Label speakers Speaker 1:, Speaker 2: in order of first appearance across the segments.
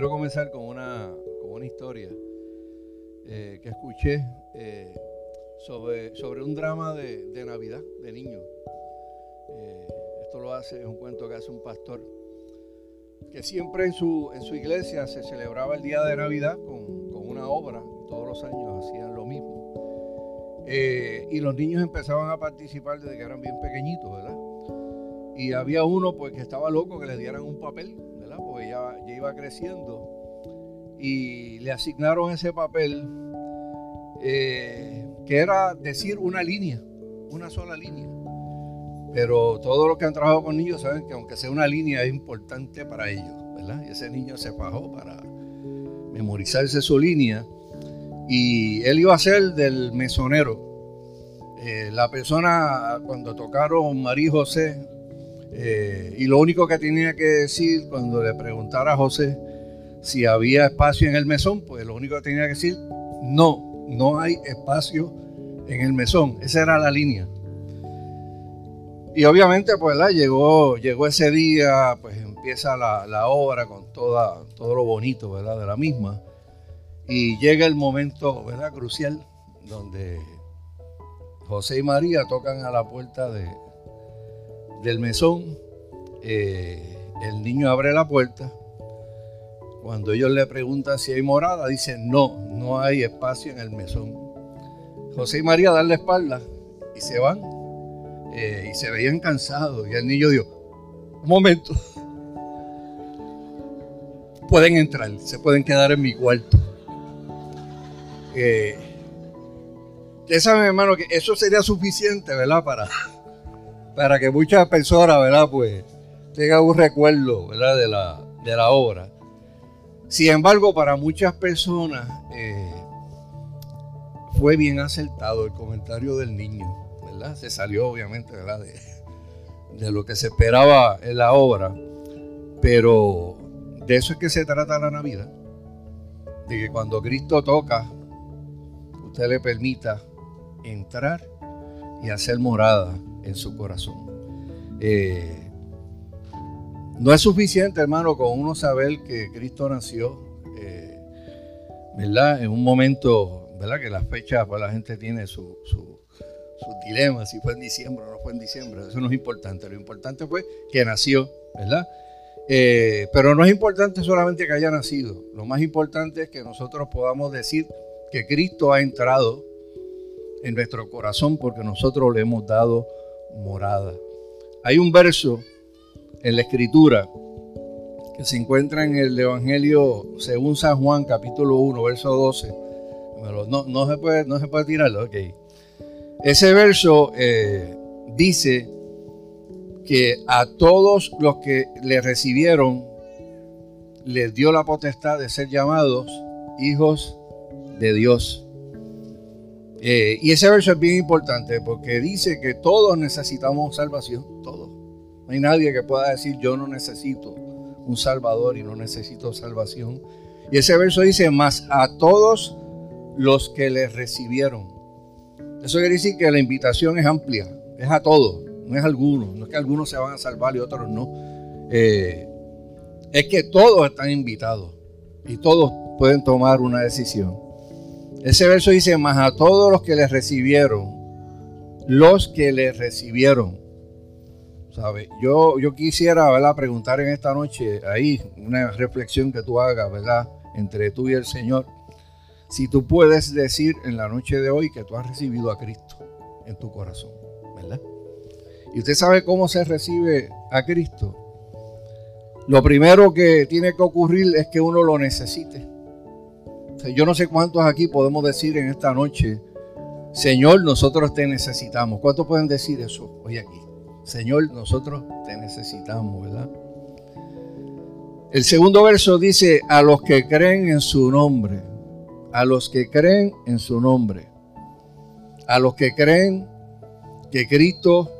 Speaker 1: quiero comenzar con una, con una historia eh, que escuché eh, sobre, sobre un drama de, de Navidad de niños. Eh, esto lo hace, es un cuento que hace un pastor, que siempre en su, en su iglesia se celebraba el día de Navidad con, con una obra, todos los años hacían lo mismo. y los niños empezaban a participar desde que eran bien pequeñitos, ¿verdad? Y había uno pues que estaba loco que le dieran un papel porque ya, iba creciendo. Y le asignaron ese papel eh, que era decir una línea, una sola línea. Pero todos los que han trabajado con niños saben que aunque sea una línea es importante para ellos, ¿verdad? Y ese niño se fajó para memorizarse su línea. Y él iba a ser del mesonero. Eh, la persona, cuando tocaron María José, eh, y lo único que tenía que decir cuando le preguntara a José si había espacio en el mesón, pues lo único que tenía que decir, no, no hay espacio en el mesón. Esa era la línea. Y obviamente, pues, llegó, llegó ese día, pues empieza la, obra con toda, todo lo bonito, ¿verdad? De la misma. Y llega el momento, ¿verdad? Crucial, donde José y María tocan a la puerta de, del mesón, eh, el niño abre la puerta. Cuando ellos le preguntan si hay morada, dice no, no hay espacio en el mesón. José y María dan la espalda y se van. Eh, y se veían cansados. Y el niño dijo, un momento, pueden entrar, se pueden quedar en mi cuarto. Eh, saben, hermano, que eso sería suficiente, ¿verdad? Para, para que muchas personas, ¿verdad? Pues tengan un recuerdo, ¿verdad? De la, de la obra. Sin embargo, para muchas personas eh, fue bien acertado el comentario del niño, ¿verdad? Se salió obviamente, ¿verdad? De, de lo que se esperaba en la obra, pero de eso es que se trata la Navidad, de que cuando Cristo toca, usted le permita entrar y hacer morada en su corazón. Eh, no es suficiente, hermano, con uno saber que Cristo nació, eh, ¿verdad? En un momento, ¿verdad? Que las fechas, pues la gente tiene su, su, sus si fue en diciembre o no fue en diciembre, eso no es importante. Lo importante fue que nació, ¿verdad? Eh, pero no es importante solamente que haya nacido, lo más importante es que nosotros podamos decir que Cristo ha entrado en nuestro corazón porque nosotros le hemos dado morada. Hay un verso en la escritura que se encuentra en el Evangelio según San Juan capítulo 1, verso 12. No, se, puede, no se puede tirarlo, ok. Ese verso eh, dice que a todos los que le recibieron les dio la potestad de ser llamados hijos de Dios. Eh, y ese verso es bien importante porque dice que todos necesitamos salvación, todos. No hay nadie que pueda decir yo no necesito un salvador y no necesito salvación. Y ese verso dice, más a todos los que le recibieron. Eso quiere decir que la invitación es amplia, es a todos, no es a algunos. No es que algunos se van a salvar y otros no. Eh, es que todos están invitados y todos pueden tomar una decisión. Ese verso dice, más a todos los que le recibieron, los que le recibieron. ¿Sabe? Yo, yo quisiera ¿verdad? preguntar en esta noche, ahí, una reflexión que tú hagas, ¿verdad? Entre tú y el Señor. Si tú puedes decir en la noche de hoy que tú has recibido a Cristo en tu corazón, ¿verdad? Y usted sabe cómo se recibe a Cristo. Lo primero que tiene que ocurrir es que uno lo necesite. Yo no sé cuántos aquí podemos decir en esta noche, Señor, nosotros te necesitamos. ¿Cuántos pueden decir eso hoy aquí? Señor, nosotros te necesitamos, ¿verdad? El segundo verso dice, a los que creen en su nombre, a los que creen en su nombre, a los que creen que Cristo,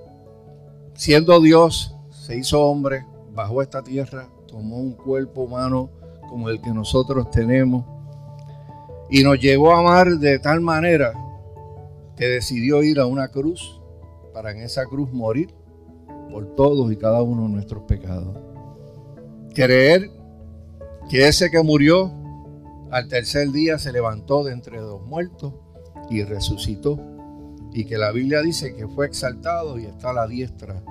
Speaker 1: siendo Dios, se hizo hombre, bajó esta tierra, tomó un cuerpo humano como el que nosotros tenemos y nos llegó a amar de tal manera que decidió ir a una cruz para en esa cruz morir por todos y cada uno de nuestros pecados. Creer que ese que murió al tercer día se levantó de entre dos muertos y resucitó. Y que la Biblia dice que fue exaltado y está a la diestra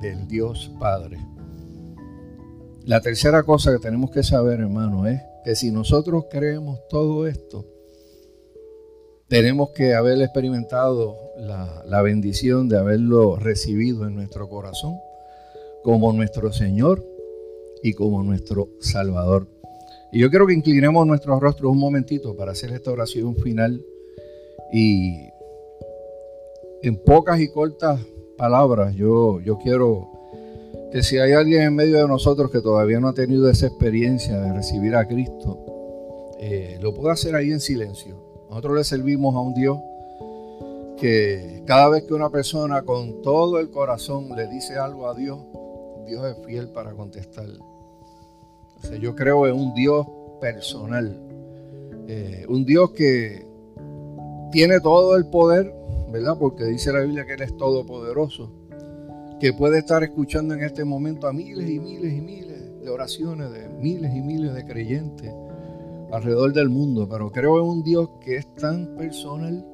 Speaker 1: del Dios Padre. La tercera cosa que tenemos que saber, hermano, es que si nosotros creemos todo esto, tenemos que haber experimentado la, bendición de haberlo recibido en nuestro corazón como nuestro Señor y como nuestro Salvador. Y yo quiero que inclinemos nuestros rostros un momentito para hacer esta oración final y en pocas y cortas palabras yo, yo quiero que si hay alguien en medio de nosotros que todavía no ha tenido esa experiencia de recibir a Cristo, eh, lo pueda hacer ahí en silencio. Nosotros le servimos a un Dios que cada vez que una persona con todo el corazón le dice algo a Dios, Dios es fiel para contestar. yo creo en un Dios personal, eh, un Dios que tiene todo el poder, ¿verdad? Porque dice la Biblia que Él es todopoderoso que puede estar escuchando en este momento a miles y miles y miles de oraciones de miles y miles de creyentes alrededor del mundo, pero creo en un Dios que es tan personal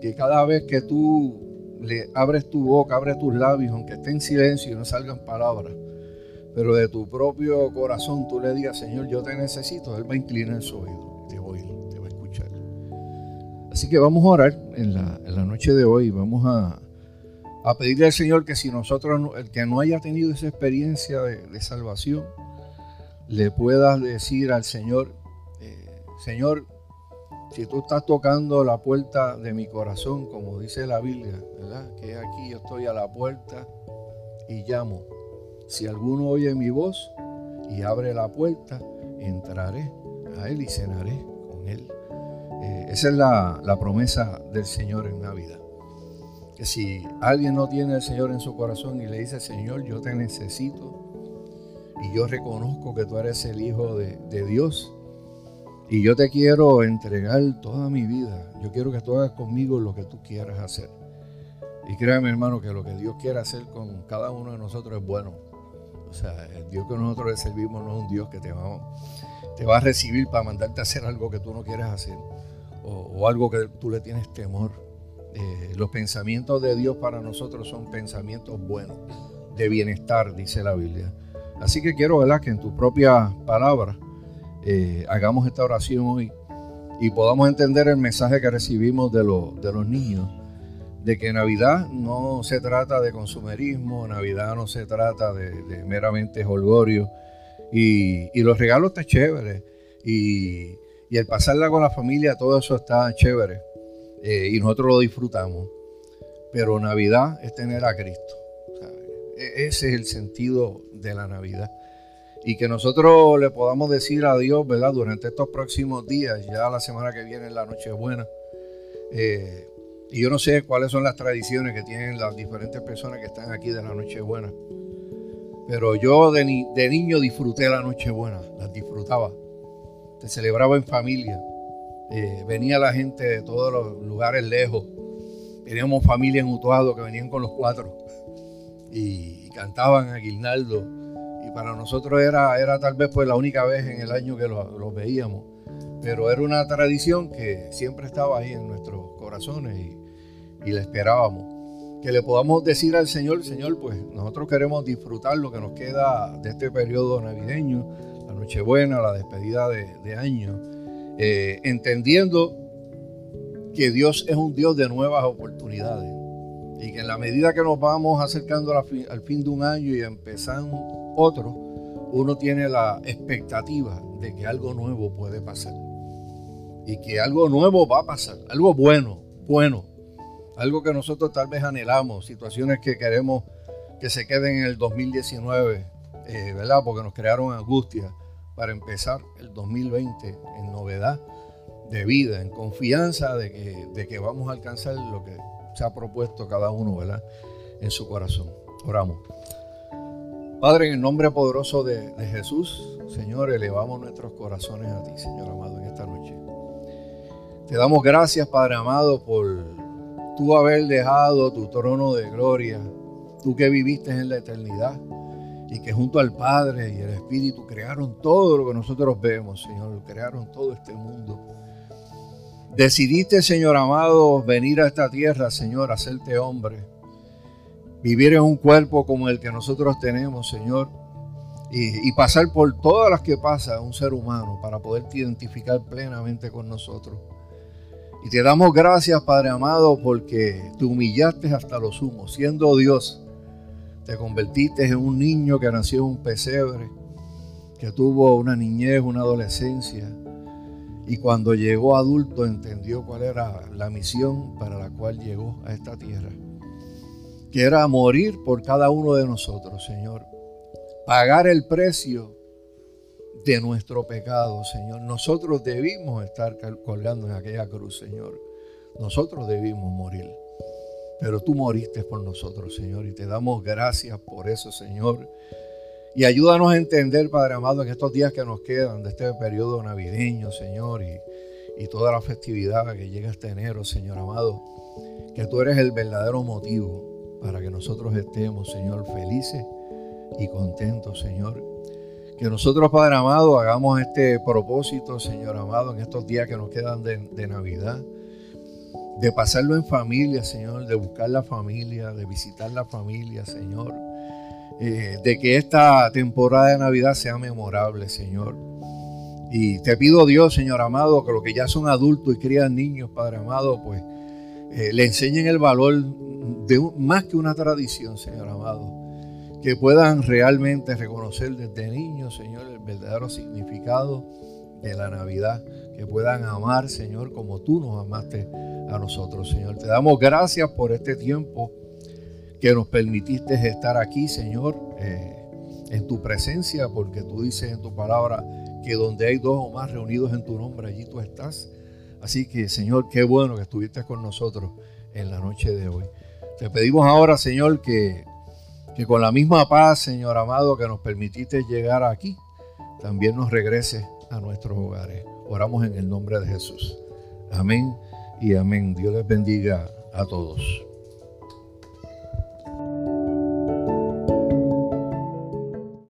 Speaker 1: que cada vez que tú le abres tu boca, abres tus labios, aunque esté en silencio y no salgan palabras, pero de tu propio corazón tú le digas, Señor, yo te necesito, Él va a inclinar su oído, te voy, te va a escuchar. Así que vamos a orar en la, en la noche de hoy, vamos a, a pedirle al Señor que si nosotros, el que no haya tenido esa experiencia de, salvación, le puedas decir al Señor, eh, Señor, si tú estás tocando la puerta de mi corazón, como dice la Biblia, ¿verdad? Que aquí yo estoy a la puerta y llamo. Si alguno oye mi voz y abre la puerta, entraré a él y cenaré con él. Eh, esa es la, la promesa del Señor en Navidad que si alguien no tiene al Señor en su corazón y le dice, Señor, yo te necesito y yo reconozco que tú eres el Hijo de, Dios y yo te quiero entregar toda mi vida, yo quiero que tú hagas conmigo lo que tú quieras hacer. Y créame hermano que lo que Dios quiere hacer con cada uno de nosotros es bueno. O sea, el Dios que nosotros le servimos no es un Dios que te va, te va a recibir para mandarte a hacer algo que tú no quieres hacer o, o algo que tú le tienes temor. Eh, los pensamientos de Dios para nosotros son pensamientos buenos, de bienestar, dice la Biblia. Así que quiero ¿verdad? que en tu propia palabra eh, hagamos esta oración hoy y podamos entender el mensaje que recibimos de, de los niños, de que Navidad no se trata de consumerismo, Navidad no se trata de, meramente holgorio, y, los regalos están chéveres, y, y el pasarla con la familia, todo eso está chévere. Eh, y nosotros lo disfrutamos. Pero Navidad es tener a Cristo. E-, ese es el sentido de la Navidad. Y que nosotros le podamos decir a Dios, ¿verdad? Durante estos próximos días, ya la semana que viene la Nochebuena. Eh, y yo no sé cuáles son las tradiciones que tienen las diferentes personas que están aquí de la Nochebuena. Pero yo de, de niño disfruté la Nochebuena, las disfrutaba. Se celebraba en familia. Eh, venía la gente de todos los lugares lejos. Teníamos familia en Utuado que venían con los cuatro y, cantaban a Guirnaldo. Y para nosotros era, era tal vez pues la única vez en el año que los, veíamos. Pero era una tradición que siempre estaba ahí en nuestros corazones y, y la esperábamos. Que le podamos decir al Señor, Señor, pues nosotros queremos disfrutar lo que nos queda de este periodo navideño, la Nochebuena, la despedida de, de año eh, entendiendo que Dios es un Dios de nuevas oportunidades y que en la medida que nos vamos acercando al fin, de un año y empezando otro, uno tiene la expectativa de que algo nuevo puede pasar y que algo nuevo va a pasar, algo bueno, bueno, algo que nosotros tal vez anhelamos, situaciones que queremos que se queden en el 2019, eh, ¿verdad? Porque nos crearon angustia para empezar el 2020 en novedad de vida, en confianza de que, vamos a alcanzar lo que se ha propuesto cada uno ¿verdad? en su corazón. Oramos. Padre, en el nombre poderoso de, de Jesús, Señor, elevamos nuestros corazones a ti, Señor amado, en esta noche. Te damos gracias, Padre amado, por tú haber dejado tu trono de gloria, tú que viviste en la eternidad y que junto al Padre y el Espíritu crearon todo lo que nosotros vemos, Señor, crearon todo este mundo. Decidiste, Señor amado, venir a esta tierra, Señor, hacerte hombre, vivir en un cuerpo como el que nosotros tenemos, Señor, y, y, pasar por todas las que pasa un ser humano para poderte identificar plenamente con nosotros. Y te damos gracias, Padre amado, porque te humillaste hasta lo sumo, siendo Dios te convertiste en un niño que nació en un pesebre, que tuvo una niñez, una adolescencia, y cuando llegó adulto entendió cuál era la misión para la cual llegó a esta tierra, que era morir por cada uno de nosotros, Señor, pagar el precio de nuestro pecado, Señor. Nosotros debimos estar colgando en aquella cruz, Señor. Nosotros debimos morir. Pero tú moriste por nosotros, Señor, y te damos gracias por eso, Señor. Y ayúdanos a entender, Padre amado, en estos días que nos quedan de este periodo navideño, Señor, y, y toda la festividad que llega este enero, Señor amado, que tú eres el verdadero motivo para que nosotros estemos, Señor, felices y contentos, Señor. Que nosotros, Padre amado, hagamos este propósito, Señor amado, en estos días que nos quedan de, de Navidad de pasarlo en familia, Señor, de buscar la familia, de visitar la familia, Señor. Eh, de que esta temporada de Navidad sea memorable, Señor. Y te pido, Dios, Señor amado, que los que ya son adultos y crían niños, Padre amado, pues eh, le enseñen el valor de más que una tradición, Señor amado. Que puedan realmente reconocer desde niños, Señor, el verdadero significado de la Navidad. Que puedan amar, Señor, como tú nos amaste a nosotros, Señor. Te damos gracias por este tiempo que nos permitiste estar aquí, Señor, eh, en tu presencia, porque tú dices en tu palabra que donde hay dos o más reunidos en tu nombre, allí tú estás. Así que, Señor, qué bueno que estuviste con nosotros en la noche de hoy. Te pedimos ahora, Señor, que, que con la misma paz, Señor amado, que nos permitiste llegar aquí, también nos regrese a nuestros hogares. Oramos en el nombre de Jesús. Amén y amén. Dios les bendiga a todos.